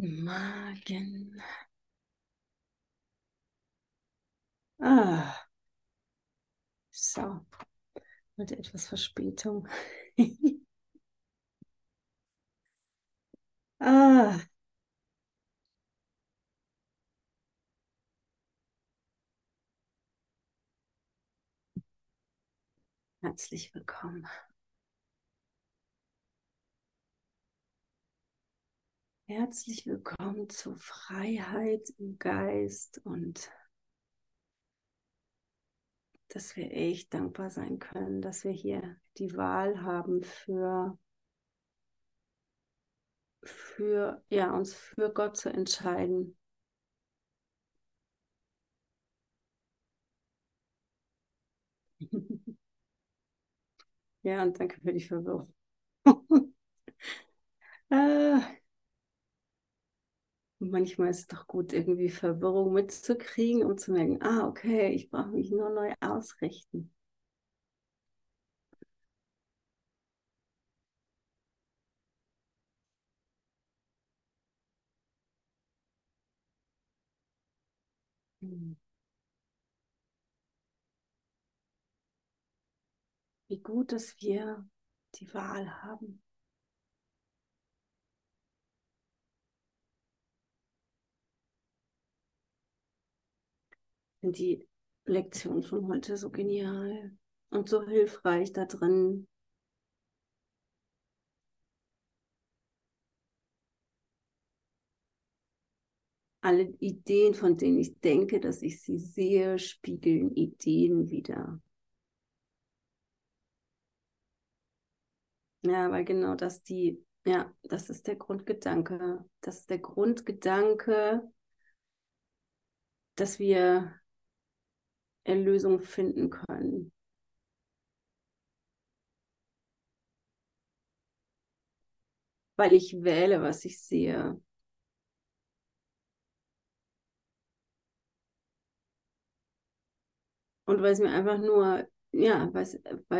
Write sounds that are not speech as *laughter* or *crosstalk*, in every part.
Magen. Ah. So. Mit etwas Verspätung. *laughs* ah. Herzlich willkommen. Herzlich willkommen zur Freiheit im Geist und dass wir echt dankbar sein können, dass wir hier die Wahl haben für, für ja, uns für Gott zu entscheiden. *laughs* ja, und danke für die Verwirrung. *laughs* ah. manchmal ist es doch gut, irgendwie Verwirrung mitzukriegen, um zu merken, ah, okay, ich brauche mich nur neu ausrichten. Hm. Wie gut, dass wir die Wahl haben. Sind die Lektionen von heute so genial und so hilfreich da drin. Alle Ideen, von denen ich denke, dass ich sie sehe, spiegeln Ideen wieder. Ja, weil genau das die, ja, das ist der Grundgedanke. Das ist der Grundgedanke, dass wir Erlösung finden können. Weil ich wähle, was ich sehe. Und weil es mir einfach nur, ja, weil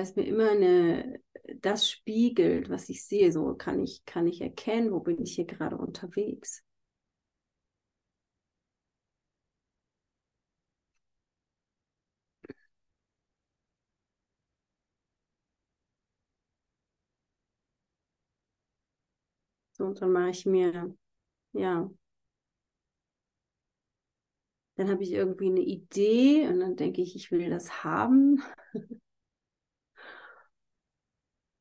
es, mir immer eine, das spiegelt, was ich sehe, so kann ich, kann ich erkennen, wo bin ich hier gerade unterwegs. Und dann mache ich mir, ja, dann habe ich irgendwie eine Idee und dann denke ich, ich will das haben. *laughs*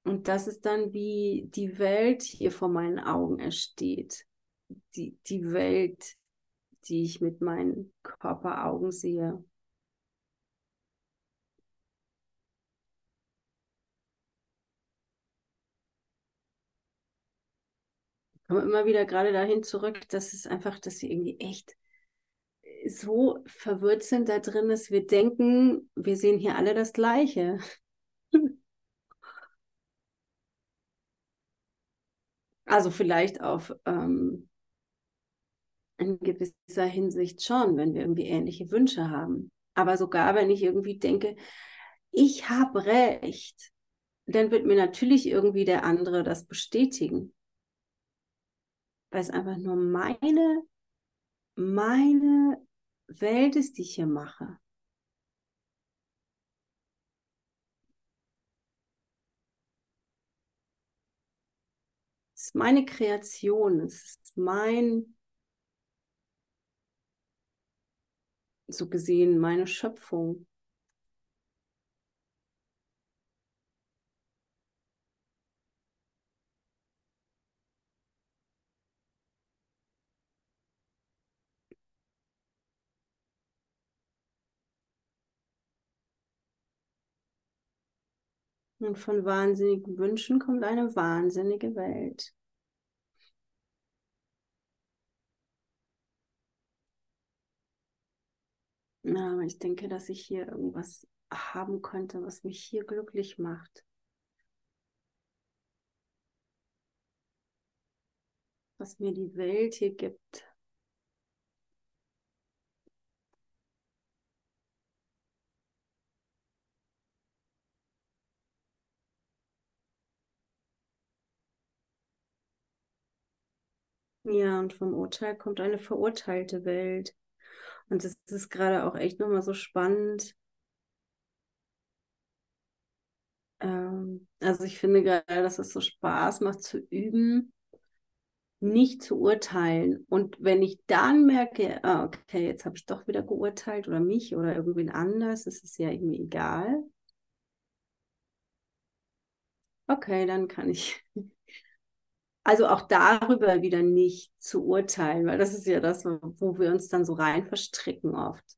Und das ist dann, wie die Welt hier vor meinen Augen entsteht. Die, die Welt, die ich mit meinen Körperaugen sehe. Ich komme immer wieder gerade dahin zurück, dass es einfach, dass wir irgendwie echt so verwirrt sind da drin, dass wir denken, wir sehen hier alle das Gleiche. *laughs* Also vielleicht auf ähm, in gewisser Hinsicht schon, wenn wir irgendwie ähnliche Wünsche haben. Aber sogar wenn ich irgendwie denke, ich habe recht, dann wird mir natürlich irgendwie der andere das bestätigen. Weil es einfach nur meine, meine Welt ist, die ich hier mache. Es ist meine Kreation, es ist mein, so gesehen, meine Schöpfung. Und von wahnsinnigen Wünschen kommt eine wahnsinnige Welt. Ja, aber ich denke, dass ich hier irgendwas haben könnte, was mich hier glücklich macht. Was mir die Welt hier gibt. Ja, und vom Urteil kommt eine verurteilte Welt. Und das ist gerade auch echt nochmal so spannend. Ähm, also ich finde gerade, dass es so Spaß macht zu üben, nicht zu urteilen. Und wenn ich dann merke, ah, okay, jetzt habe ich doch wieder geurteilt oder mich oder irgendwen anders, ist es ja irgendwie egal. Okay, dann kann ich also auch darüber wieder nicht zu urteilen, weil das ist ja das, wo wir uns dann so rein verstricken oft.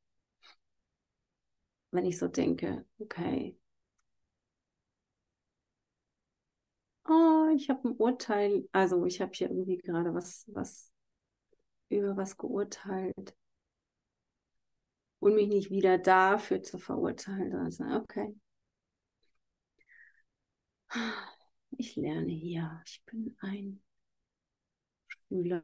Wenn ich so denke, okay, oh, ich habe ein Urteil, also ich habe hier irgendwie gerade was, was über was geurteilt und mich nicht wieder dafür zu verurteilen. Also, okay. Ich lerne hier. Ich bin ein Schüler.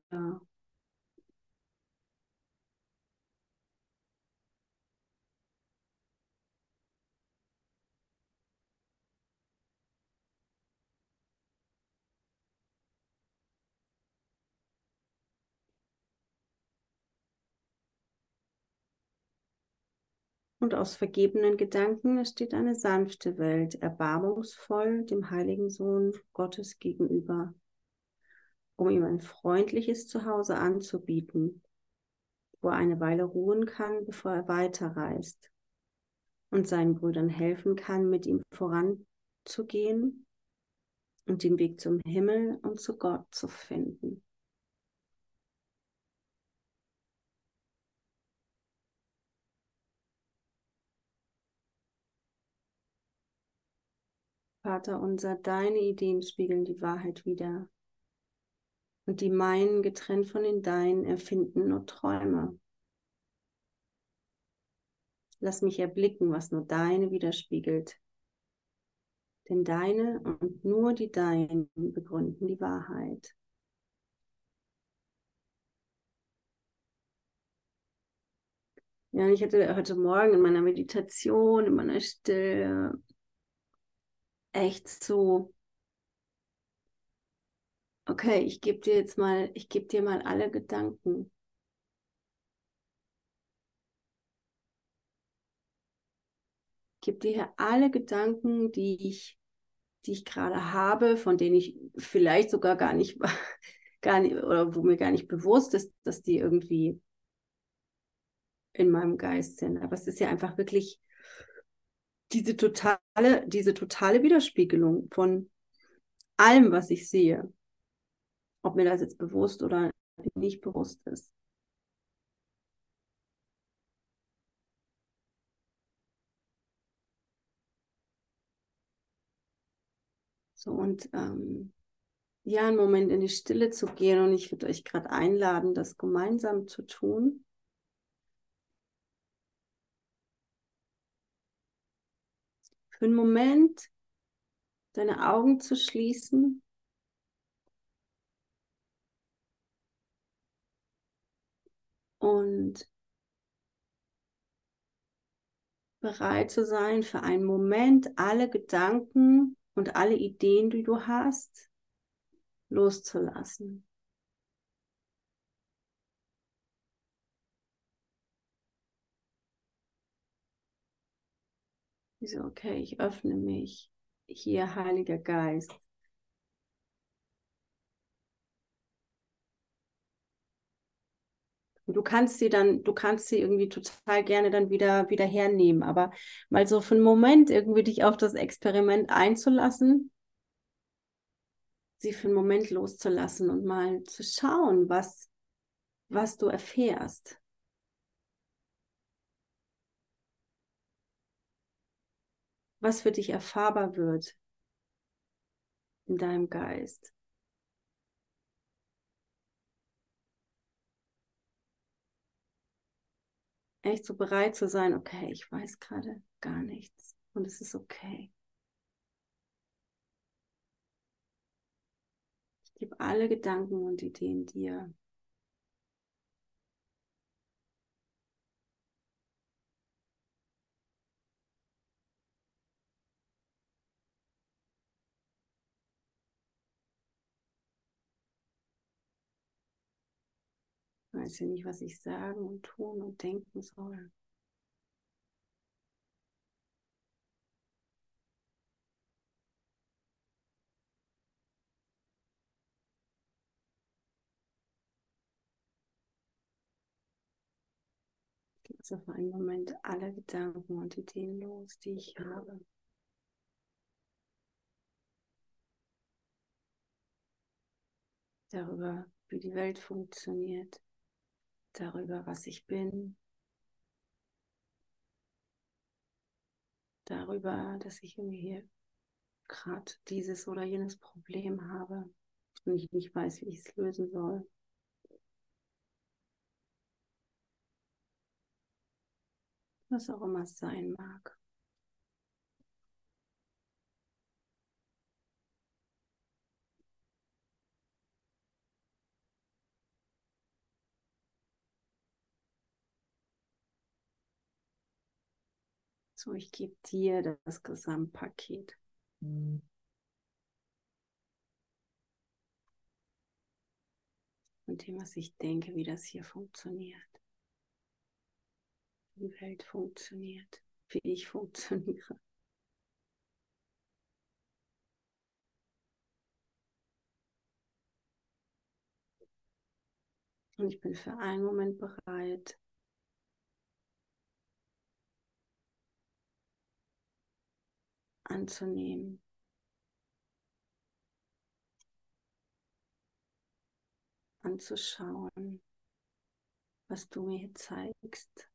Und aus vergebenen Gedanken entsteht eine sanfte Welt, erbarmungsvoll dem heiligen Sohn Gottes gegenüber, um ihm ein freundliches Zuhause anzubieten, wo er eine Weile ruhen kann, bevor er weiterreist und seinen Brüdern helfen kann, mit ihm voranzugehen und den Weg zum Himmel und zu Gott zu finden. Vater unser, deine Ideen spiegeln die Wahrheit wider. Und die meinen, getrennt von den deinen, erfinden nur Träume. Lass mich erblicken, was nur deine widerspiegelt. Denn deine und nur die deinen begründen die Wahrheit. Ja, ich hatte heute Morgen in meiner Meditation, in meiner Stille, echt so, okay, ich gebe dir jetzt mal, ich gebe dir mal alle Gedanken. Ich gebe dir hier alle Gedanken, die ich, die ich gerade habe, von denen ich vielleicht sogar gar nicht, *laughs* gar nicht, oder wo mir gar nicht bewusst ist, dass die irgendwie in meinem Geist sind. Aber es ist ja einfach wirklich diese totale, diese totale Widerspiegelung von allem, was ich sehe. Ob mir das jetzt bewusst oder nicht bewusst ist. So, und ähm, ja, einen Moment in die Stille zu gehen und ich würde euch gerade einladen, das gemeinsam zu tun. Für einen Moment deine Augen zu schließen. Und bereit zu sein, für einen Moment alle Gedanken und alle Ideen, die du hast, loszulassen. So, okay, ich öffne mich. Hier, Heiliger Geist. Du kannst sie dann, du kannst sie irgendwie total gerne dann wieder, wieder hernehmen, aber mal so für einen Moment irgendwie dich auf das Experiment einzulassen, sie für einen Moment loszulassen und mal zu schauen, was, was du erfährst. Was für dich erfahrbar wird in deinem Geist. Echt so bereit zu sein, okay, ich weiß gerade gar nichts und es ist okay. Ich gebe alle Gedanken und Ideen dir. Weiß ja nicht, was ich sagen und tun und denken soll. Also für einen Moment alle Gedanken und Ideen los, die ich habe. Darüber, wie die Welt funktioniert, darüber, was ich bin, darüber, dass ich irgendwie hier gerade dieses oder jenes Problem habe und ich nicht weiß, wie ich es lösen soll. was auch immer es sein mag. So, ich gebe dir das Gesamtpaket. Mhm. Und dem, was ich denke, wie das hier funktioniert die Welt funktioniert, wie ich funktioniere. Und ich bin für einen Moment bereit, anzunehmen. Anzuschauen, was du mir zeigst.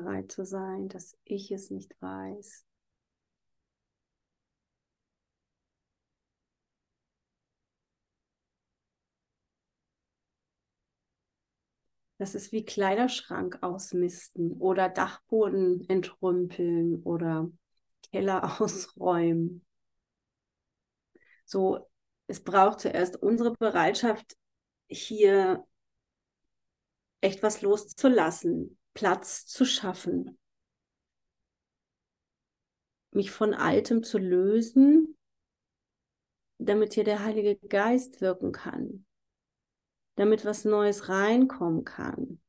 Bereit zu sein, dass ich es nicht weiß. Das ist wie Kleiderschrank ausmisten oder Dachboden entrümpeln oder Keller *laughs* ausräumen. So, es braucht zuerst unsere Bereitschaft, hier echt was loszulassen, Platz zu schaffen, mich von Altem zu lösen, damit hier der Heilige Geist wirken kann, damit was Neues reinkommen kann.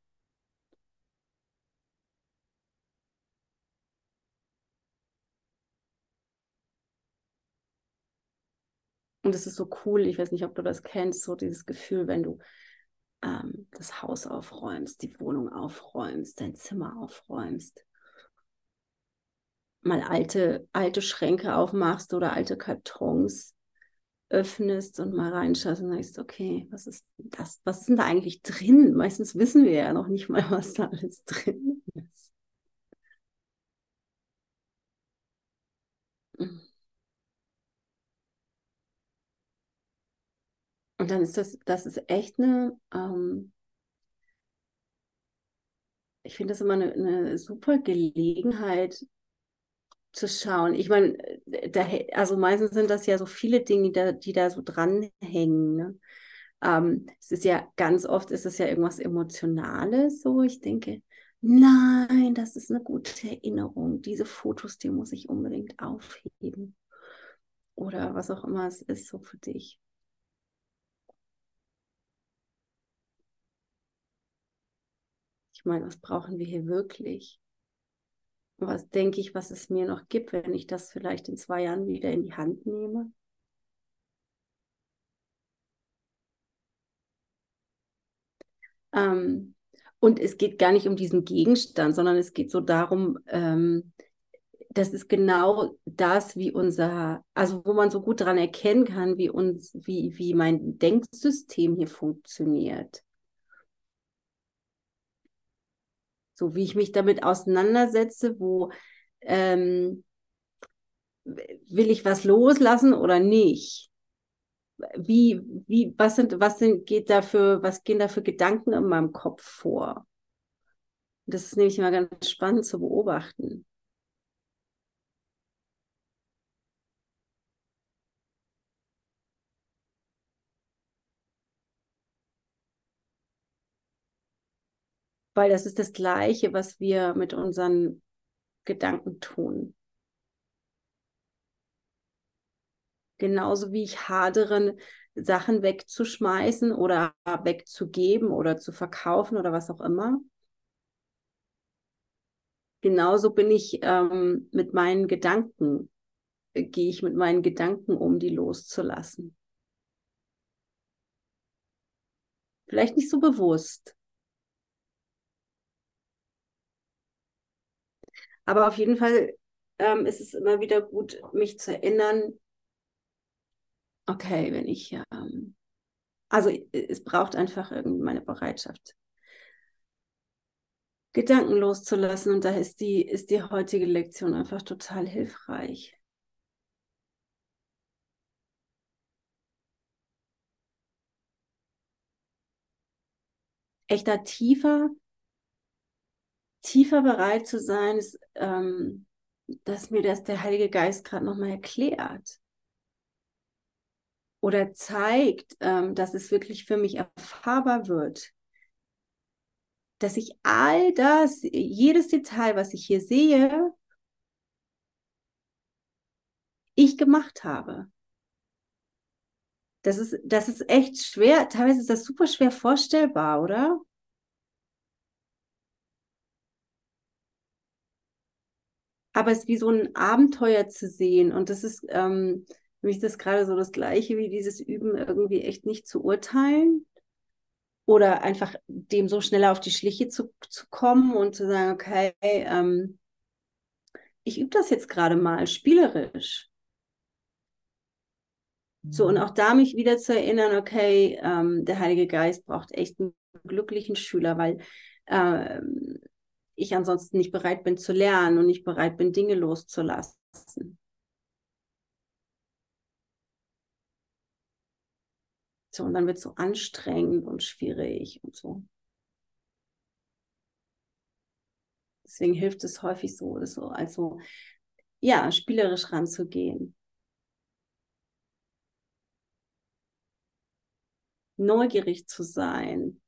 Und es ist so cool, ich weiß nicht, ob du das kennst, so dieses Gefühl, wenn du ähm, das Haus aufräumst, die Wohnung aufräumst, dein Zimmer aufräumst, mal alte, alte Schränke aufmachst oder alte Kartons öffnest und mal reinschaust und sagst, okay, was ist das? Was denn da eigentlich drin? Meistens wissen wir ja noch nicht mal, *laughs* was da alles drin ist. Und dann ist das, das ist echt eine, ähm, ich finde das immer eine, eine super Gelegenheit, zu schauen. Ich meine, da, also meistens sind das ja so viele Dinge, die da, die da so dranhängen. Ne? Ähm, es ist ja ganz oft ist es ja irgendwas Emotionales. So, ich denke, nein, das ist eine gute Erinnerung. Diese Fotos, die muss ich unbedingt aufheben. Oder was auch immer es ist, so für dich. Ich meine, was brauchen wir hier wirklich? was denke ich, was es mir noch gibt, wenn ich das vielleicht in zwei Jahren wieder in die Hand nehme? Ähm, und es geht gar nicht um diesen Gegenstand, sondern es geht so darum, ähm, das ist genau das, wie unser, also wo man so gut daran erkennen kann, wie uns, wie, wie mein Denksystem hier funktioniert. So wie ich mich damit auseinandersetze, wo ähm, will ich was loslassen oder nicht? Wie, wie, was sind, was sind, geht dafür, was gehen da für Gedanken in meinem Kopf vor? Das ist nämlich immer ganz spannend zu beobachten. Weil das ist das Gleiche, was wir mit unseren Gedanken tun. Genauso wie ich hadere, Sachen wegzuschmeißen oder wegzugeben oder zu verkaufen oder was auch immer. Genauso bin ich ähm, mit meinen Gedanken, äh, gehe ich mit meinen Gedanken um, die loszulassen. Vielleicht nicht so bewusst, Aber auf jeden Fall ähm, ist es immer wieder gut, mich zu erinnern, okay, wenn ich, ähm, also es braucht einfach irgendwie meine Bereitschaft, Gedanken loszulassen. Und da ist die, ist die heutige Lektion einfach total hilfreich. Echter tiefer tiefer bereit zu sein, ist, ähm, dass mir das der Heilige Geist gerade nochmal erklärt. Oder zeigt, ähm, dass es wirklich für mich erfahrbar wird. Dass ich all das, jedes Detail, was ich hier sehe, ich gemacht habe. Das ist, das ist echt schwer, teilweise ist das super schwer vorstellbar, oder? Aber es ist wie so ein Abenteuer zu sehen. Und das ist ähm, für mich das gerade so das Gleiche wie dieses Üben, irgendwie echt nicht zu urteilen oder einfach dem so schneller auf die Schliche zu, zu kommen und zu sagen, okay, ähm, ich übe das jetzt gerade mal spielerisch. So, und auch da mich wieder zu erinnern, okay, ähm, der Heilige Geist braucht echt einen glücklichen Schüler, weil ähm, ich ansonsten nicht bereit bin zu lernen und nicht bereit bin, Dinge loszulassen. So, und dann wird es so anstrengend und schwierig und so. Deswegen hilft es häufig so, so also ja, spielerisch ranzugehen. Neugierig zu sein,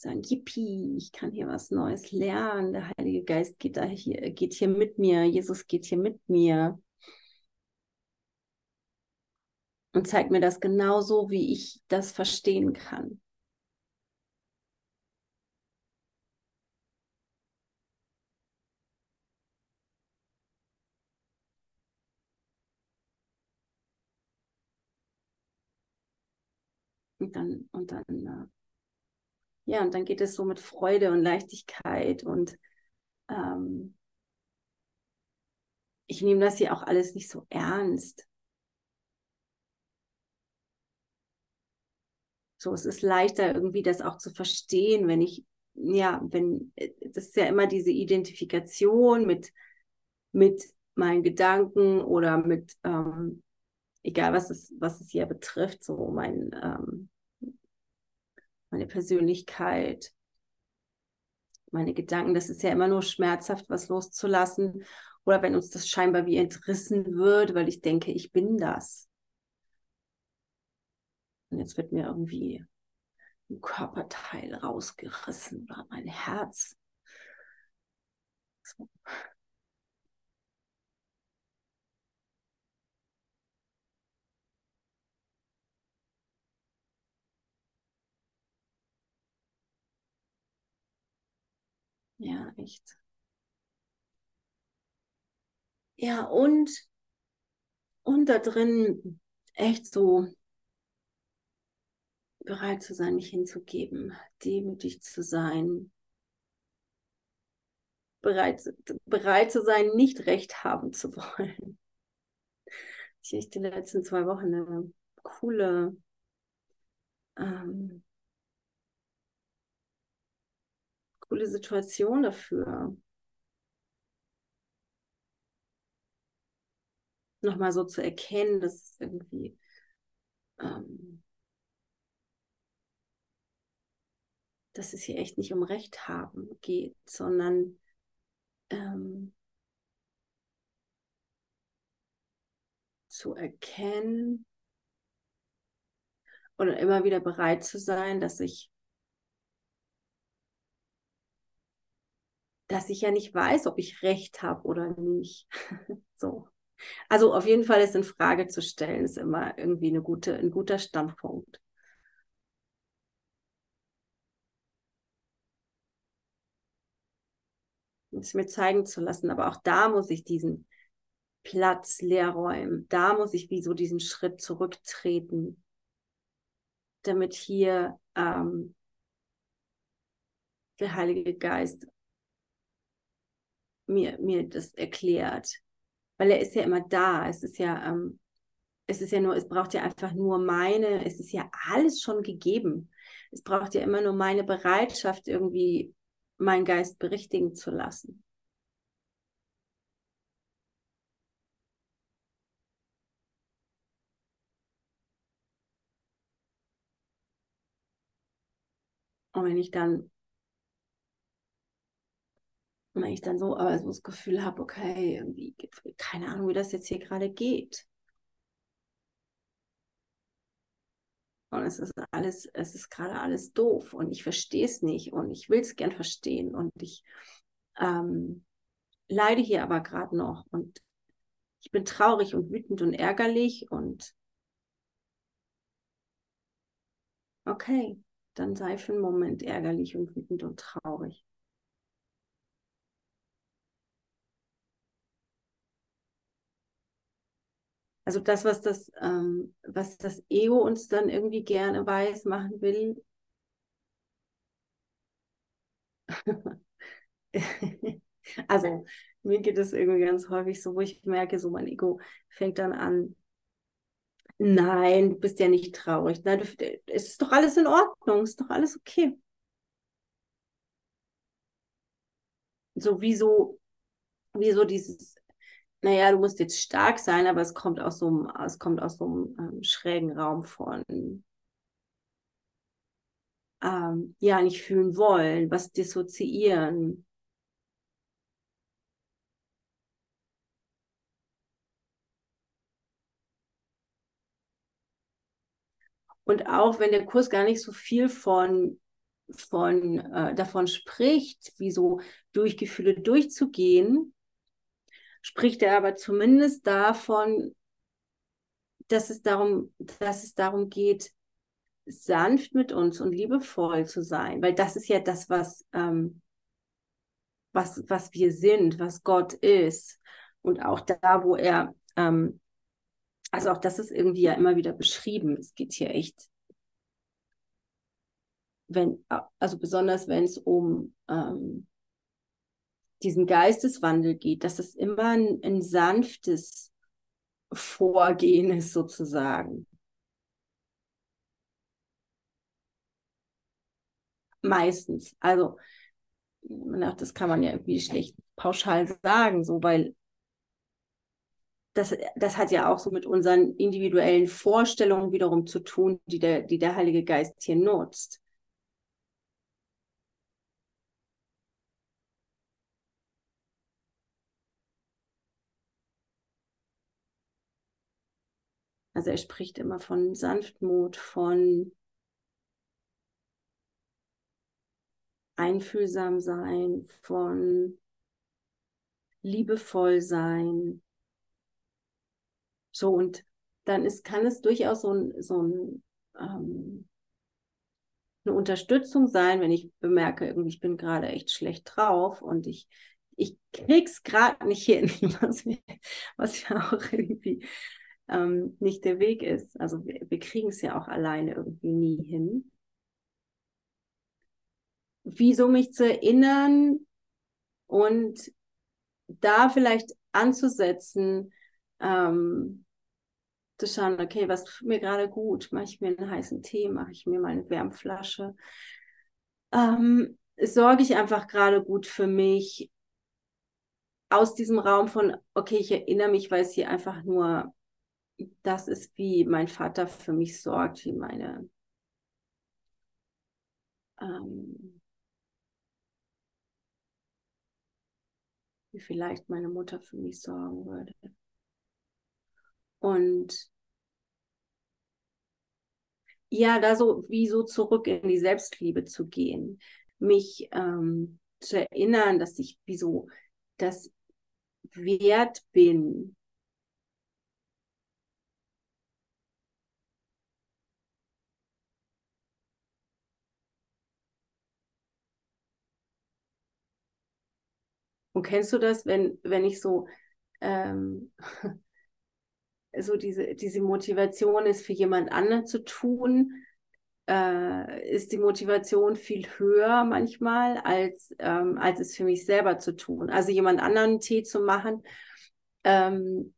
sagen, yippie, ich kann hier was Neues lernen, der Heilige Geist geht, da hier, geht hier mit mir, Jesus geht hier mit mir. Und zeigt mir das genauso, wie ich das verstehen kann. Und dann, und dann äh, ja, und dann geht es so mit Freude und Leichtigkeit und ähm, ich nehme das hier auch alles nicht so ernst. So, es ist leichter irgendwie das auch zu verstehen, wenn ich, ja, wenn, äh, das ist ja immer diese Identifikation mit, mit meinen Gedanken oder mit, ähm, egal was es, was es hier betrifft, so mein, ähm, meine Persönlichkeit, meine Gedanken, das ist ja immer nur schmerzhaft, was loszulassen. Oder wenn uns das scheinbar wie entrissen wird, weil ich denke, ich bin das. Und jetzt wird mir irgendwie ein Körperteil rausgerissen oder mein Herz. So. Ja, echt. Ja, und, und da drin echt so bereit zu sein, mich hinzugeben, demütig zu sein, bereit, bereit zu sein, nicht recht haben zu wollen. Ich habe die letzten zwei Wochen eine coole ähm, coole Situation dafür. Nochmal so zu erkennen, dass es irgendwie ähm, dass es hier echt nicht um Recht haben geht, sondern ähm, zu erkennen oder immer wieder bereit zu sein, dass ich dass ich ja nicht weiß, ob ich recht habe oder nicht. *laughs* so. Also auf jeden Fall ist in Frage zu stellen, ist immer irgendwie eine gute, ein guter Standpunkt. Es mir zeigen zu lassen, aber auch da muss ich diesen Platz leer räumen. Da muss ich wie so diesen Schritt zurücktreten, damit hier ähm, der Heilige Geist mir, mir das erklärt. Weil er ist ja immer da. Es ist ja, ähm, es ist ja nur, es braucht ja einfach nur meine, es ist ja alles schon gegeben. Es braucht ja immer nur meine Bereitschaft, irgendwie meinen Geist berichtigen zu lassen. Und wenn ich dann und wenn ich dann so, aber so das Gefühl habe, okay, irgendwie, keine Ahnung, wie das jetzt hier gerade geht. Und es ist alles, es ist gerade alles doof und ich verstehe es nicht und ich will es gern verstehen und ich ähm, leide hier aber gerade noch und ich bin traurig und wütend und ärgerlich und okay, dann sei für einen Moment ärgerlich und wütend und traurig. Also das, was das, ähm, was das Ego uns dann irgendwie gerne weiß machen will. *laughs* also mir geht es irgendwie ganz häufig so, wo ich merke, so mein Ego fängt dann an, nein, du bist ja nicht traurig. Nein, du, es ist doch alles in Ordnung, es ist doch alles okay. So wie so, wie so dieses naja, du musst jetzt stark sein, aber es kommt aus so einem, es kommt aus so einem ähm, schrägen Raum von ähm, ja, nicht fühlen wollen, was dissoziieren. Und auch wenn der Kurs gar nicht so viel von, von äh, davon spricht, wie so durch Gefühle durchzugehen, spricht er aber zumindest davon, dass es darum, dass es darum geht, sanft mit uns und liebevoll zu sein, weil das ist ja das, was, ähm, was, was wir sind, was Gott ist. Und auch da, wo er, ähm, also auch das ist irgendwie ja immer wieder beschrieben. Es geht hier echt wenn, also besonders wenn es um ähm, diesen Geisteswandel geht, dass es immer ein, ein sanftes Vorgehen ist sozusagen. Meistens. Also, das kann man ja irgendwie schlecht pauschal sagen, so, weil das, das hat ja auch so mit unseren individuellen Vorstellungen wiederum zu tun, die der, die der Heilige Geist hier nutzt. Also er spricht immer von Sanftmut, von einfühlsam sein, von liebevoll sein. So, und dann ist, kann es durchaus so so ein ähm, eine Unterstützung sein, wenn ich bemerke, irgendwie, ich bin gerade echt schlecht drauf und ich, ich krieg's gerade nicht hin, *laughs* was, mir, was ja auch irgendwie ähm, nicht der Weg ist. Also wir, wir kriegen es ja auch alleine irgendwie nie hin. Wieso mich zu erinnern und da vielleicht anzusetzen, ähm, zu schauen, okay, was tut mir gerade gut? Mache ich mir einen heißen Tee, mache ich mir mal eine Wärmflasche? Ähm, sorge ich einfach gerade gut für mich aus diesem Raum von, okay, ich erinnere mich, weil es hier einfach nur das ist, wie mein Vater für mich sorgt, wie meine ähm, wie vielleicht meine Mutter für mich sorgen würde. Und ja, da so wie so zurück in die Selbstliebe zu gehen, mich ähm, zu erinnern, dass ich wie so das wert bin, Und kennst du das, wenn, wenn ich so, ähm, *laughs* so diese, diese Motivation ist, für jemand anderen zu tun, äh, ist die Motivation viel höher manchmal, als, ähm, als es für mich selber zu tun. Also jemand anderen Tee zu machen, ähm,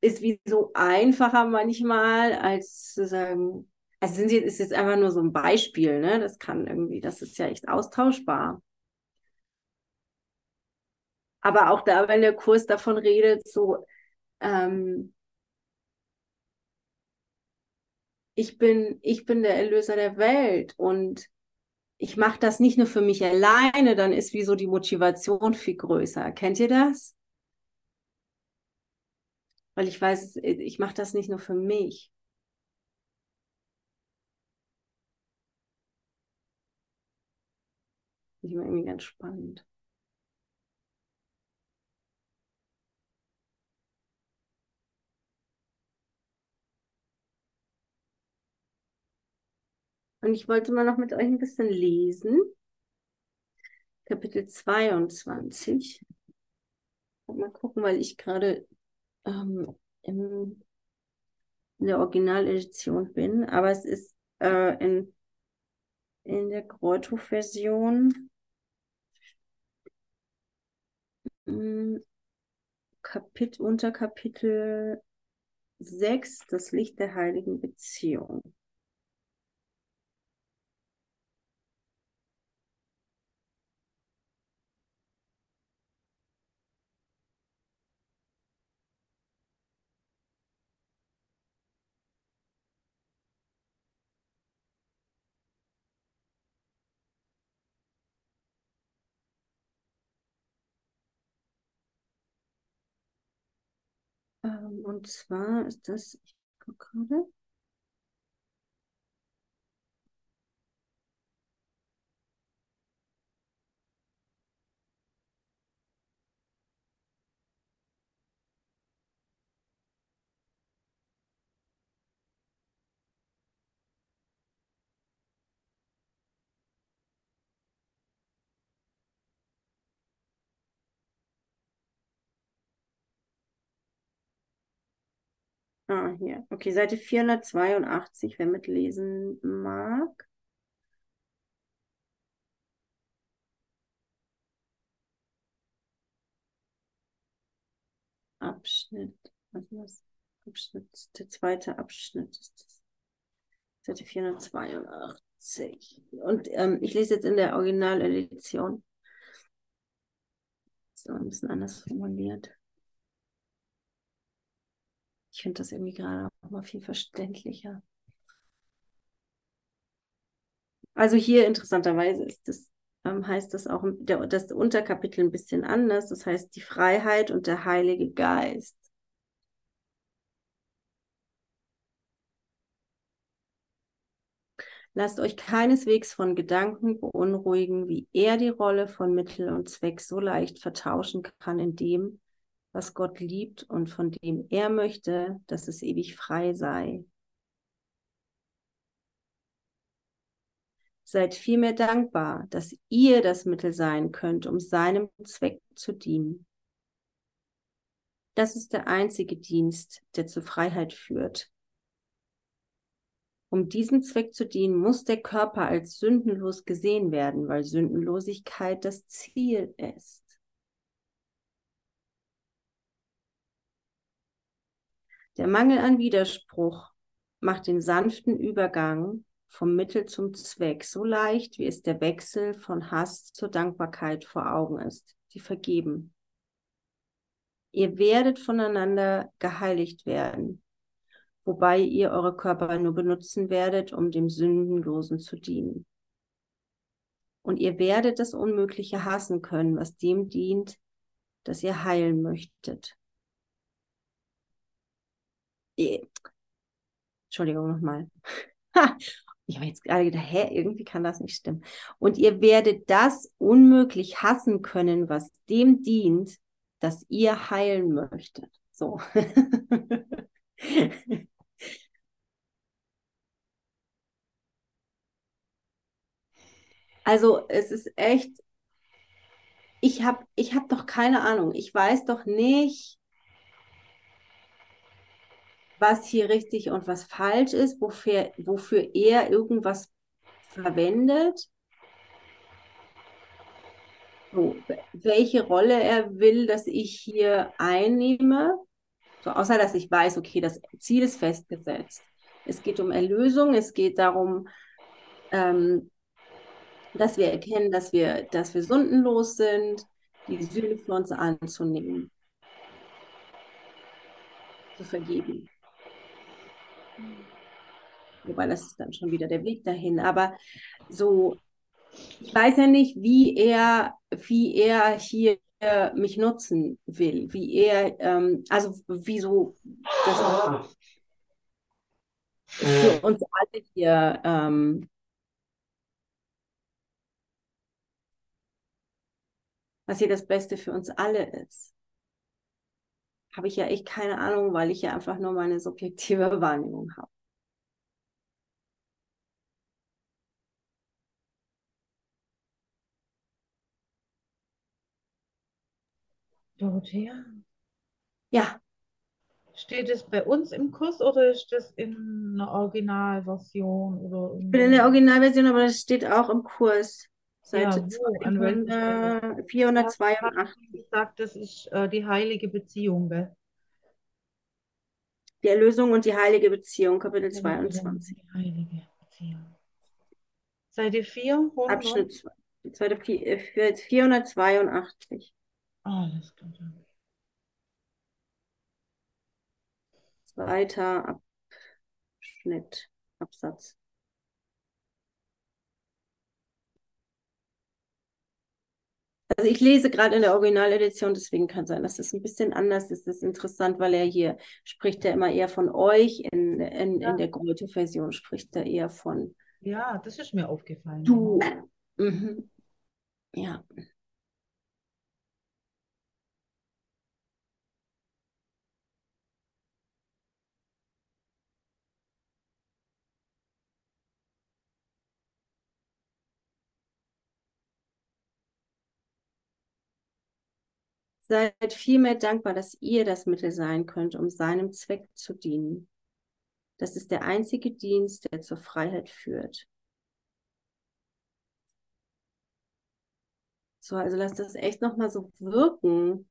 ist wie so einfacher manchmal, als zu sagen, also sind ist jetzt einfach nur so ein Beispiel, ne? Das kann irgendwie, das ist ja echt austauschbar. Aber auch da, wenn der Kurs davon redet, so, ähm, ich bin, ich bin der Erlöser der Welt und ich mache das nicht nur für mich alleine, dann ist wie so die Motivation viel größer. Kennt ihr das? Weil ich weiß, ich mache das nicht nur für mich. Ich immer irgendwie ganz spannend. Und ich wollte mal noch mit euch ein bisschen lesen. Kapitel 22. Mal gucken, weil ich gerade ähm, in der Originaledition bin, aber es ist äh, in, in der Grotto-Version Kapit Unterkapitel 6, das Licht der heiligen Beziehung. Ähm, und zwar ist das, ich gucke gerade. Ah, hier. Okay, Seite 482, wer mitlesen mag. Abschnitt, was ist das? Abschnitt, der zweite Abschnitt ist das. Seite 482. Und ähm, ich lese jetzt in der Originaledition. So ein bisschen anders formuliert. Ich finde das irgendwie gerade auch mal viel verständlicher. Also hier interessanterweise ist das, ähm, heißt das auch der, das Unterkapitel ein bisschen anders. Das heißt die Freiheit und der Heilige Geist. Lasst euch keineswegs von Gedanken beunruhigen, wie er die Rolle von Mittel und Zweck so leicht vertauschen kann in dem, was Gott liebt und von dem er möchte, dass es ewig frei sei. Seid vielmehr dankbar, dass ihr das Mittel sein könnt, um seinem Zweck zu dienen. Das ist der einzige Dienst, der zur Freiheit führt. Um diesem Zweck zu dienen, muss der Körper als sündenlos gesehen werden, weil Sündenlosigkeit das Ziel ist. Der Mangel an Widerspruch macht den sanften Übergang vom Mittel zum Zweck so leicht, wie es der Wechsel von Hass zur Dankbarkeit vor Augen ist, die vergeben. Ihr werdet voneinander geheiligt werden, wobei ihr eure Körper nur benutzen werdet, um dem Sündenlosen zu dienen. Und ihr werdet das Unmögliche hassen können, was dem dient, dass ihr heilen möchtet. Entschuldigung nochmal. *laughs* Ich habe jetzt gerade gedacht, hä, irgendwie kann das nicht stimmen. Und ihr werdet das unmöglich hassen können, was dem dient, dass ihr heilen möchtet. So. *laughs* Also es ist echt, ich habe ich hab doch keine Ahnung. Ich weiß doch nicht, was hier richtig und was falsch ist, wofür, wofür er irgendwas verwendet. So, welche Rolle er will, dass ich hier einnehme. So, außer dass ich weiß, okay, das Ziel ist festgesetzt. Es geht um Erlösung, es geht darum, ähm, dass wir erkennen, dass wir, dass wir sündenlos sind, die Sühne für uns anzunehmen, zu vergeben. Wobei das ist dann schon wieder der Weg dahin. Aber so, ich weiß ja nicht, wie er, wie er hier mich nutzen will, wie er, ähm, also wieso das für uns alle hier ähm, was hier das Beste für uns alle ist. Habe ich ja echt keine Ahnung, weil ich ja einfach nur meine subjektive *laughs* Wahrnehmung habe. Dorothea? Ja. Steht es bei uns im Kurs oder ist das in einer Originalversion? Oder ich bin in der Originalversion, aber das steht auch im Kurs. Seite ja, wo? An welcher Stelle? 482. gesagt, das ist äh, die heilige Beziehung, gell? Die Erlösung und die heilige Beziehung, Kapitel 22. Die heilige Beziehung. Seite 400? Abschnitt 2. Seite 482. Alles klar. Zweiter Abschnitt, Absatz. Also ich lese gerade in der Originaledition, deswegen kann sein, dass es ein bisschen anders ist. Das ist interessant, weil er hier spricht er immer eher von euch, in, in, ja. in der Goethe-Version spricht er eher von Ja, das ist mir aufgefallen. du. Mhm. Ja. Seid vielmehr dankbar, dass ihr das Mittel sein könnt, um seinem Zweck zu dienen. Das ist der einzige Dienst, der zur Freiheit führt. So, also lass das echt nochmal so wirken.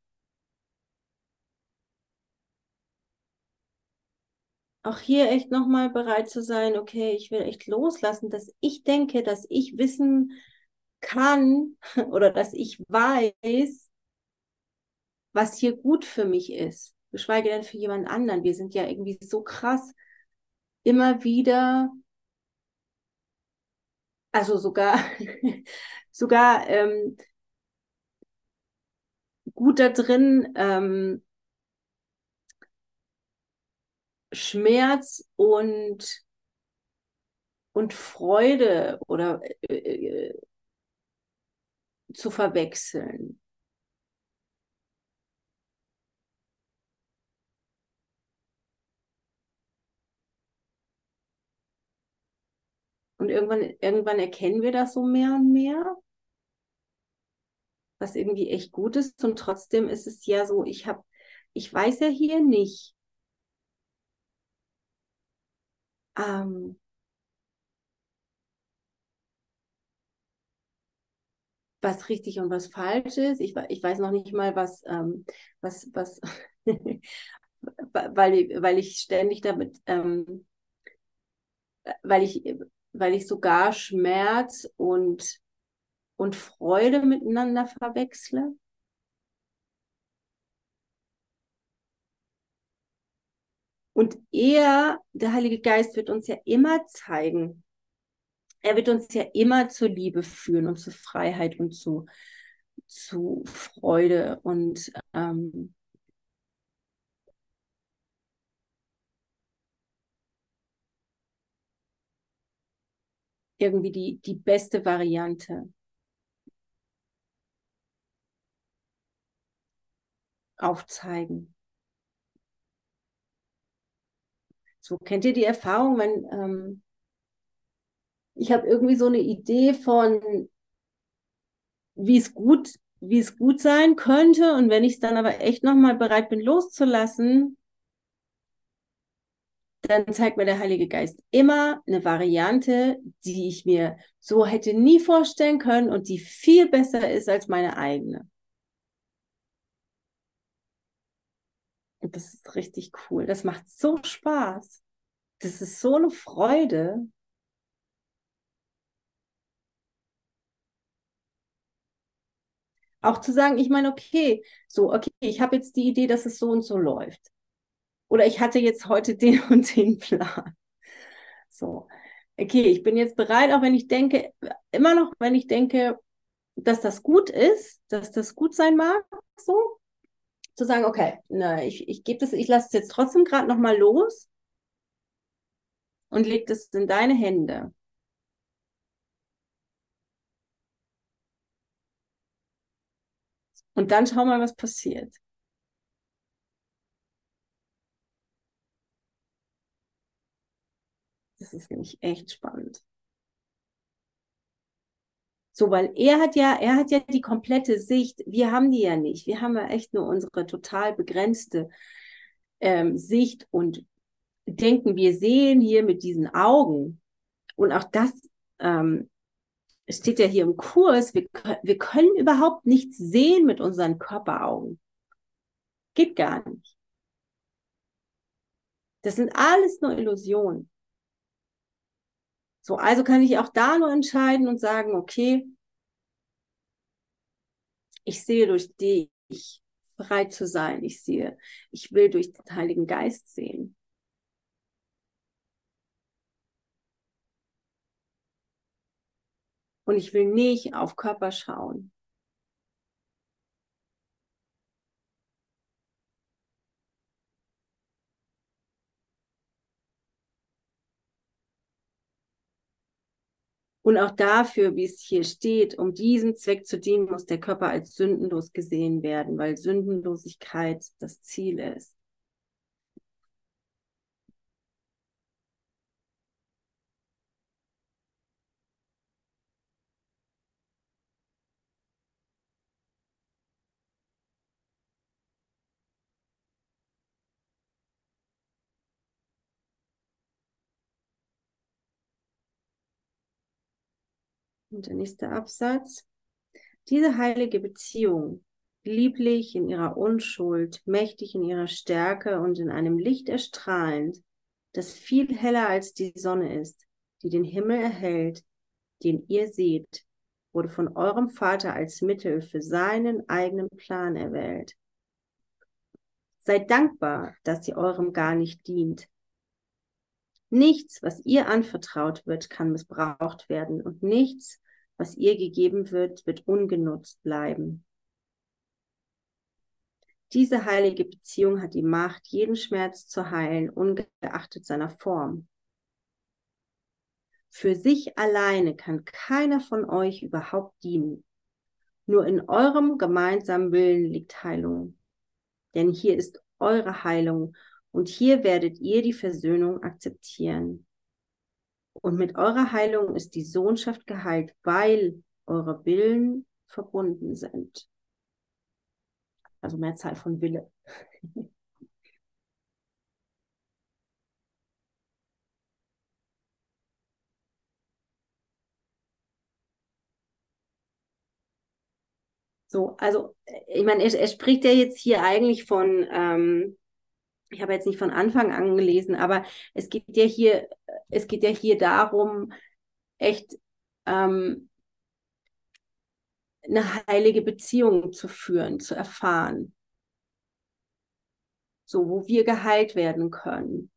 Auch hier echt nochmal bereit zu sein, okay, ich will echt loslassen, dass ich denke, dass ich wissen kann *laughs* oder dass ich weiß, was hier gut für mich ist, geschweige denn für jemand anderen. Wir sind ja irgendwie so krass immer wieder, also sogar, *laughs* sogar ähm, gut da drin, ähm, Schmerz und, und Freude oder äh, äh, zu verwechseln. Und irgendwann, irgendwann erkennen wir das so mehr und mehr, was irgendwie echt gut ist. Und trotzdem ist es ja so, ich habe, ich weiß ja hier nicht, ähm, was richtig und was falsch ist. Ich, ich weiß noch nicht mal, was, ähm, was, was, *laughs* weil, weil ich ständig damit, ähm, weil ich, weil ich sogar Schmerz und, und Freude miteinander verwechsle. Und er, der Heilige Geist, wird uns ja immer zeigen, er wird uns ja immer zur Liebe führen und zur Freiheit und zu, zu Freude und ähm, irgendwie die, die beste Variante aufzeigen. So kennt ihr die Erfahrung, wenn ähm, ich habe irgendwie so eine Idee von, wie es gut, wie es gut sein könnte. Und wenn ich es dann aber echt nochmal bereit bin, loszulassen, dann zeigt mir der Heilige Geist immer eine Variante, die ich mir so hätte nie vorstellen können und die viel besser ist als meine eigene. Und das ist richtig cool. Das macht so Spaß. Das ist so eine Freude. Auch zu sagen, ich meine, okay, so, okay, ich habe jetzt die Idee, dass es so und so läuft. Oder ich hatte jetzt heute *laughs* den und den Plan. So, okay, ich bin jetzt bereit, auch wenn ich denke, immer noch, wenn ich denke, dass das gut ist, dass das gut sein mag, so, zu sagen, okay, na, ich, ich gebe das, ich lasse es jetzt trotzdem gerade nochmal los und leg das in deine Hände. Und dann schau mal, was passiert. Das ist nämlich echt spannend. So, weil er hat ja, er hat ja die komplette Sicht. Wir haben die ja nicht. Wir haben ja echt nur unsere total begrenzte ähm, Sicht und denken, wir sehen hier mit diesen Augen. Und auch das ähm, steht ja hier im Kurs, wir, wir können überhaupt nichts sehen mit unseren Körperaugen. Geht gar nicht. Das sind alles nur Illusionen. So, also kann ich auch da nur entscheiden und sagen, okay, ich sehe durch dich bereit zu sein. Ich sehe, ich will durch den Heiligen Geist sehen. Und ich will nicht auf Körper schauen. Und auch dafür, wie es hier steht, um diesen Zweck zu dienen, muss der Körper als sündenlos gesehen werden, weil Sündenlosigkeit das Ziel ist. Und der nächste Absatz. Diese heilige Beziehung, lieblich in ihrer Unschuld, mächtig in ihrer Stärke und in einem Licht erstrahlend, das viel heller als die Sonne ist, die den Himmel erhält, den ihr seht, wurde von eurem Vater als Mittel für seinen eigenen Plan erwählt. Seid dankbar, dass sie eurem gar nicht dient. Nichts, was ihr anvertraut wird, kann missbraucht werden und nichts, was ihr gegeben wird, wird ungenutzt bleiben. Diese heilige Beziehung hat die Macht, jeden Schmerz zu heilen, ungeachtet seiner Form. Für sich alleine kann keiner von euch überhaupt dienen. Nur in eurem gemeinsamen Willen liegt Heilung. Denn hier ist eure Heilung und hier werdet ihr die Versöhnung akzeptieren. Und mit eurer Heilung ist die Sohnschaft geheilt, weil eure Willen verbunden sind. Also Mehrzahl von Wille. *laughs* So, also ich meine, er, er, spricht ja jetzt hier eigentlich von, ähm, ich habe jetzt nicht von Anfang an gelesen, aber es geht ja hier, es geht ja hier darum, echt ähm, eine heilige Beziehung zu führen, zu erfahren. So, wo wir geheilt werden können.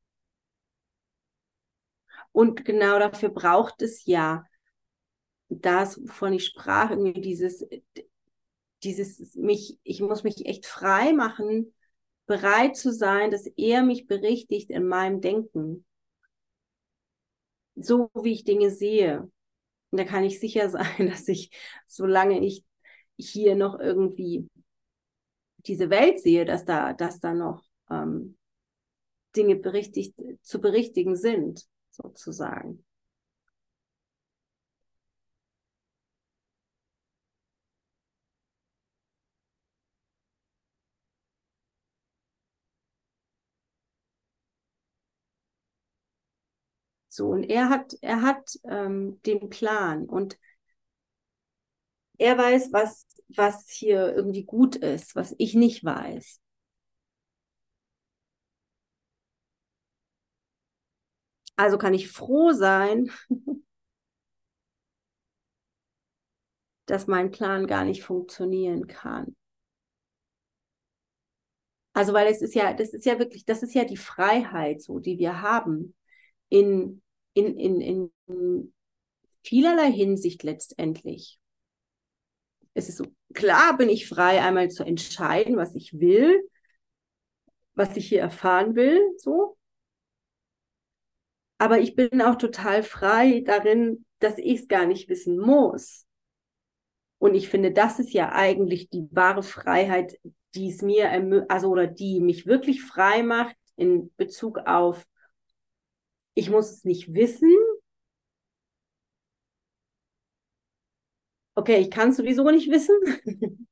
Und genau dafür braucht es ja das, wovon ich sprach, irgendwie dieses, dieses mich, ich muss mich echt frei machen, bereit zu sein, dass er mich berichtigt in meinem Denken. So wie ich Dinge sehe. Und da kann ich sicher *laughs* sein, dass ich, solange ich hier noch irgendwie diese Welt sehe, dass da, dass da noch ähm, Dinge berichtigt, zu berichtigen sind, sozusagen. So, und er hat, er hat ähm, den Plan und er weiß, was, was hier irgendwie gut ist, was ich nicht weiß. Also kann ich froh sein, *laughs* dass mein Plan gar nicht funktionieren kann. Also, weil es ist ja, das ist ja wirklich, das ist ja die Freiheit, so, die wir haben in in, in, in vielerlei Hinsicht letztendlich. Es ist so, klar bin ich frei, einmal zu entscheiden, was ich will, was ich hier erfahren will, so. Aber ich bin auch total frei darin, dass ich es gar nicht wissen muss. Und ich finde, das ist ja eigentlich die wahre Freiheit, die es mir, also oder die mich wirklich frei macht in Bezug auf ich muss es nicht wissen. Okay, ich kann es sowieso nicht wissen. *laughs*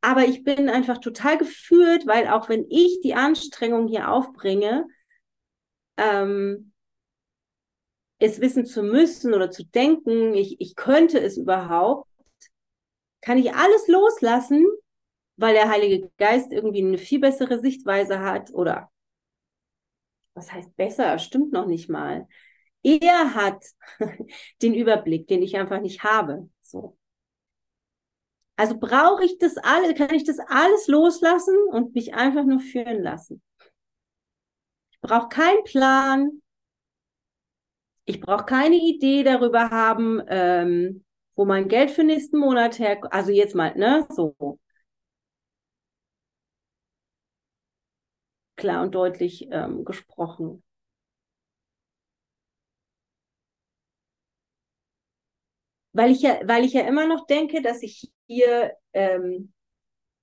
Aber ich bin einfach total geführt, weil auch wenn ich die Anstrengung hier aufbringe, ähm, es wissen zu müssen oder zu denken, ich, ich könnte es überhaupt, kann ich alles loslassen, weil der Heilige Geist irgendwie eine viel bessere Sichtweise hat oder was heißt besser? Stimmt noch nicht mal. Er hat *laughs* den Überblick, den ich einfach nicht habe. So. Also brauche ich das alles, kann ich das alles loslassen und mich einfach nur führen lassen. Ich brauche keinen Plan. Ich brauche keine Idee darüber haben, ähm, wo mein Geld für nächsten Monat herkommt. Also jetzt mal, ne, so. Klar und deutlich ähm, gesprochen. Weil ich ja, weil ich ja immer noch denke, dass ich hier, ähm,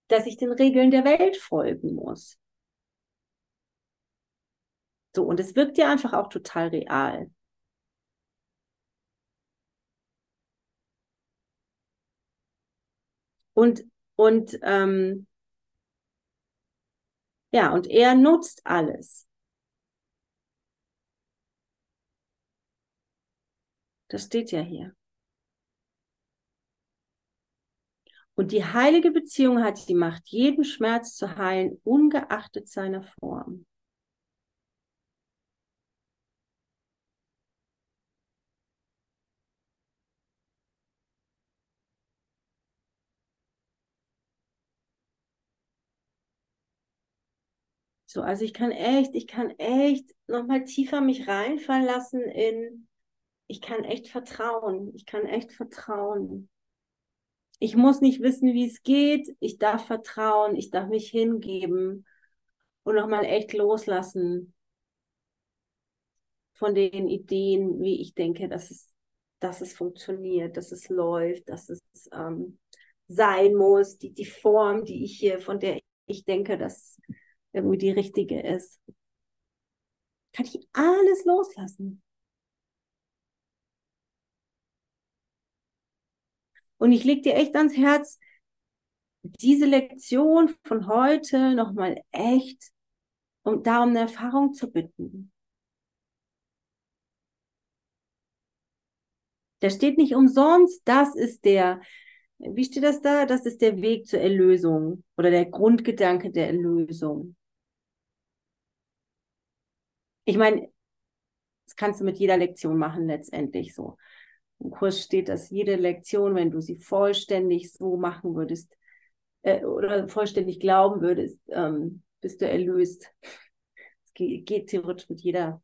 dass ich den Regeln der Welt folgen muss. So, und es wirkt ja einfach auch total real. Und, und ähm, ja, und er nutzt alles. Das steht ja hier. Und die heilige Beziehung hat die Macht, jeden Schmerz zu heilen, ungeachtet seiner Form. So, also ich kann echt, ich kann echt nochmal tiefer mich reinfallen lassen in, ich kann echt vertrauen, ich kann echt vertrauen. Ich muss nicht wissen, wie es geht, ich darf vertrauen, ich darf mich hingeben und nochmal echt loslassen von den Ideen, wie ich denke, dass es, dass es funktioniert, dass es läuft, dass es ähm, sein muss, die, die Form, die ich hier, von der ich denke, dass irgendwie die richtige ist. Kann ich alles loslassen. Und ich lege dir echt ans Herz, diese Lektion von heute nochmal echt, um da um eine Erfahrung zu bitten. Da steht nicht umsonst, das ist der, wie steht das da? Das ist der Weg zur Erlösung oder der Grundgedanke der Erlösung. Ich meine, das kannst du mit jeder Lektion machen letztendlich so. Im Kurs steht, dass jede Lektion, wenn du sie vollständig so machen würdest äh, oder vollständig glauben würdest, ähm, bist du erlöst. Es geht, theoretisch mit jeder,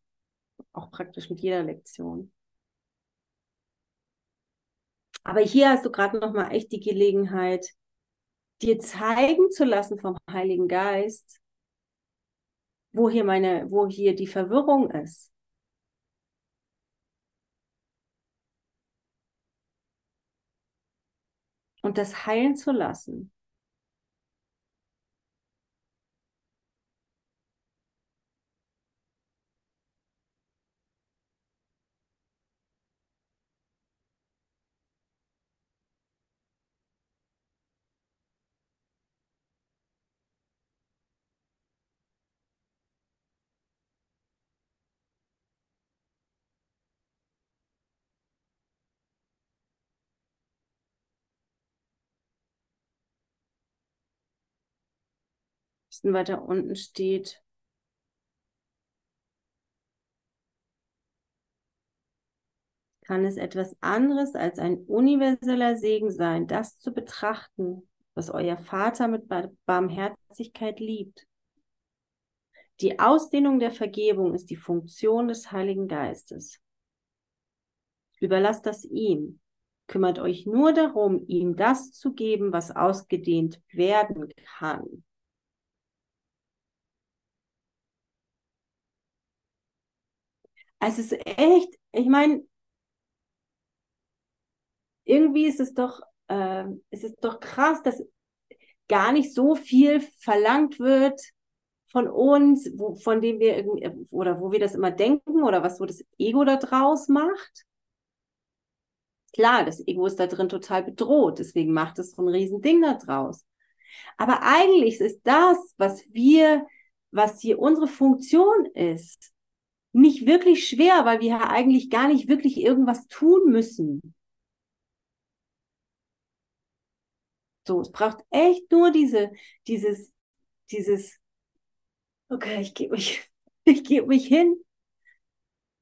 auch praktisch mit jeder Lektion. Aber hier hast du gerade noch mal echt die Gelegenheit, dir zeigen zu lassen vom Heiligen Geist, wo hier meine, wo hier die Verwirrung ist. Und das heilen zu lassen. Bisschen weiter unten steht. Kann es etwas anderes als ein universeller Segen sein, das zu betrachten, was euer Vater mit Barmherzigkeit liebt? Die Ausdehnung der Vergebung ist die Funktion des Heiligen Geistes. Überlasst das ihm. Kümmert euch nur darum, ihm das zu geben, was ausgedehnt werden kann. Es ist echt, ich meine, irgendwie ist es doch, äh, es ist doch krass, dass gar nicht so viel verlangt wird von uns, wo, von dem wir irgendwie, oder wo wir das immer denken oder was so das Ego da draus macht. Klar, das Ego ist da drin total bedroht, deswegen macht es so ein Riesending da draus. Aber eigentlich ist das, was wir, was hier unsere Funktion ist, nicht wirklich schwer, weil wir ja eigentlich gar nicht wirklich irgendwas tun müssen. So, es braucht echt nur diese, dieses, dieses, okay, ich gebe mich, *laughs* ich gebe mich hin.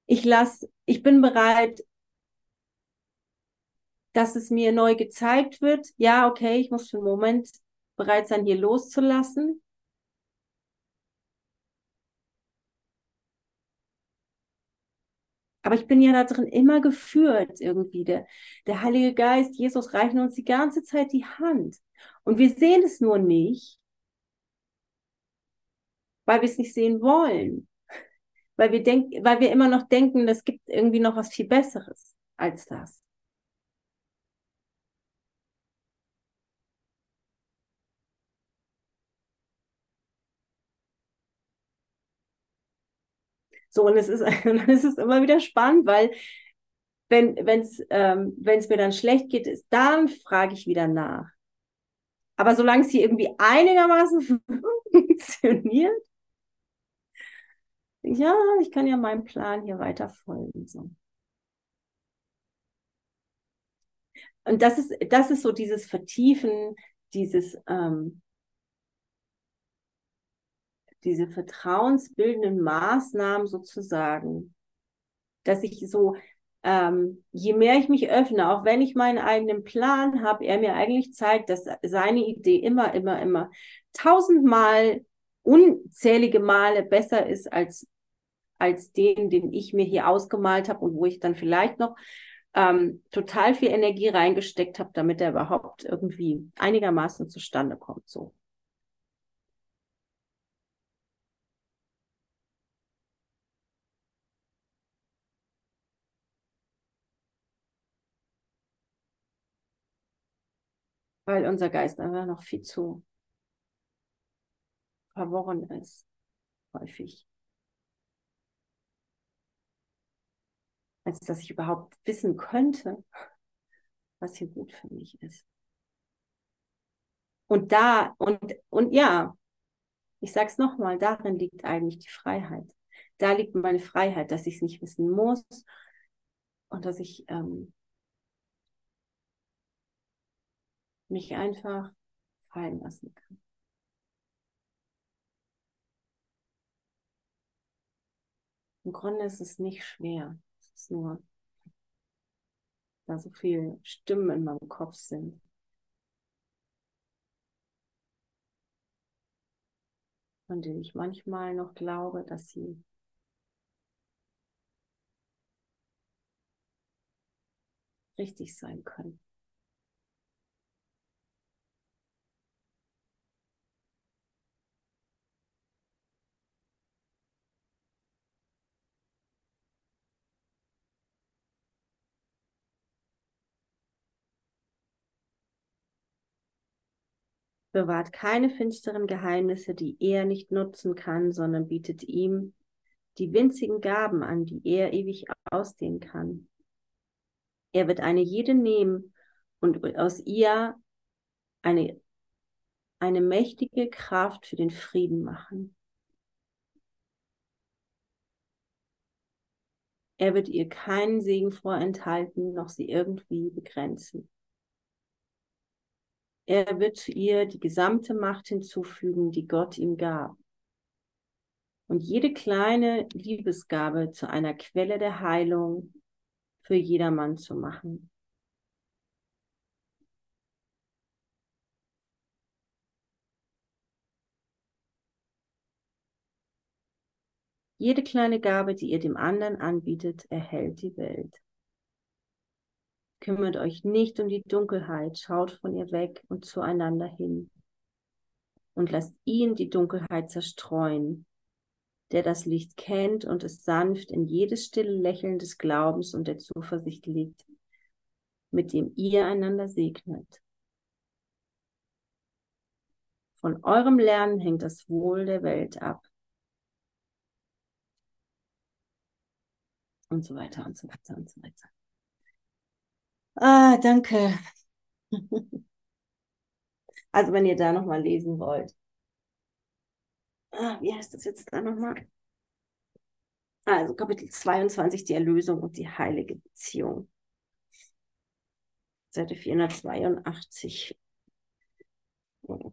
Ich lasse, ich bin bereit, dass es mir neu gezeigt wird. Ja, okay, ich muss für einen Moment bereit sein, hier loszulassen. Aber ich bin ja da drin immer geführt irgendwie. Der, der Heilige Geist, Jesus reichen uns die ganze Zeit die Hand. Und wir sehen es nur nicht, weil wir es nicht sehen wollen. Weil wir, denk, weil wir immer noch denken, es gibt irgendwie noch was viel Besseres als das. So, und es ist, *laughs* und es immer wieder spannend, weil wenn es ähm, mir dann schlecht geht, ist, dann frage ich wieder nach. Aber solange es hier irgendwie einigermaßen *laughs* funktioniert, ja, ich kann ja meinem Plan hier weiter folgen. So. Und das ist, das ist so dieses Vertiefen, dieses, ähm, diese vertrauensbildenden Maßnahmen sozusagen, dass ich so, ähm, je mehr ich mich öffne, auch wenn ich meinen eigenen Plan habe, er mir eigentlich zeigt, dass seine Idee immer, immer, immer tausendmal, unzählige Male besser ist als, als den, den ich mir hier ausgemalt habe und wo ich dann vielleicht noch ähm, total viel Energie reingesteckt habe, damit er überhaupt irgendwie einigermaßen zustande kommt. So. Weil unser Geist einfach noch viel zu verworren ist, häufig. Als dass ich überhaupt wissen könnte, was hier gut für mich ist. Und da, und, und ja, ich sage es nochmal, darin liegt eigentlich die Freiheit. Da liegt meine Freiheit, dass ich es nicht wissen muss und dass ich ähm, mich einfach fallen lassen kann. Im Grunde ist es nicht schwer. Es ist nur, da so viele Stimmen in meinem Kopf sind. Von denen ich manchmal noch glaube, dass sie richtig sein können. Bewahrt keine finsteren Geheimnisse, die er nicht nutzen kann, sondern bietet ihm die winzigen Gaben an, die er ewig ausdehnen kann. Er wird eine jede nehmen und aus ihr eine, eine mächtige Kraft für den Frieden machen. Er wird ihr keinen Segen vorenthalten, noch sie irgendwie begrenzen. Er wird ihr die gesamte Macht hinzufügen, die Gott ihm gab. Und jede kleine Liebesgabe zu einer Quelle der Heilung für jedermann zu machen. Jede kleine Gabe, die ihr dem anderen anbietet, erhält die Welt. Kümmert euch nicht um die Dunkelheit, schaut von ihr weg und zueinander hin. Und lasst ihn die Dunkelheit zerstreuen, der das Licht kennt und es sanft in jedes stille Lächeln des Glaubens und der Zuversicht legt, mit dem ihr einander segnet. Von eurem Lernen hängt das Wohl der Welt ab. Und so weiter und so weiter und so weiter. Ah, danke. *laughs* Also wenn ihr da nochmal lesen wollt. Ah, wie heißt das jetzt da nochmal? Also Kapitel 22, die Erlösung und die heilige Beziehung. Seite 482.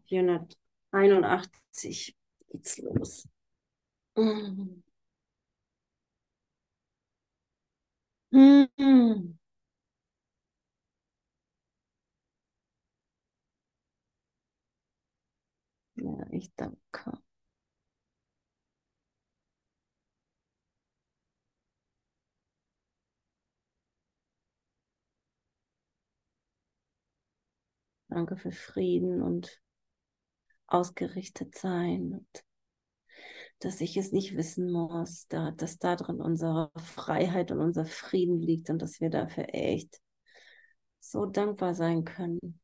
481 geht's los. Mhm. Mhm. Ja, ich danke. Danke für Frieden und ausgerichtet sein und dass ich es nicht wissen muss, da, dass da drin unsere Freiheit und unser Frieden liegt und dass wir dafür echt so dankbar sein können.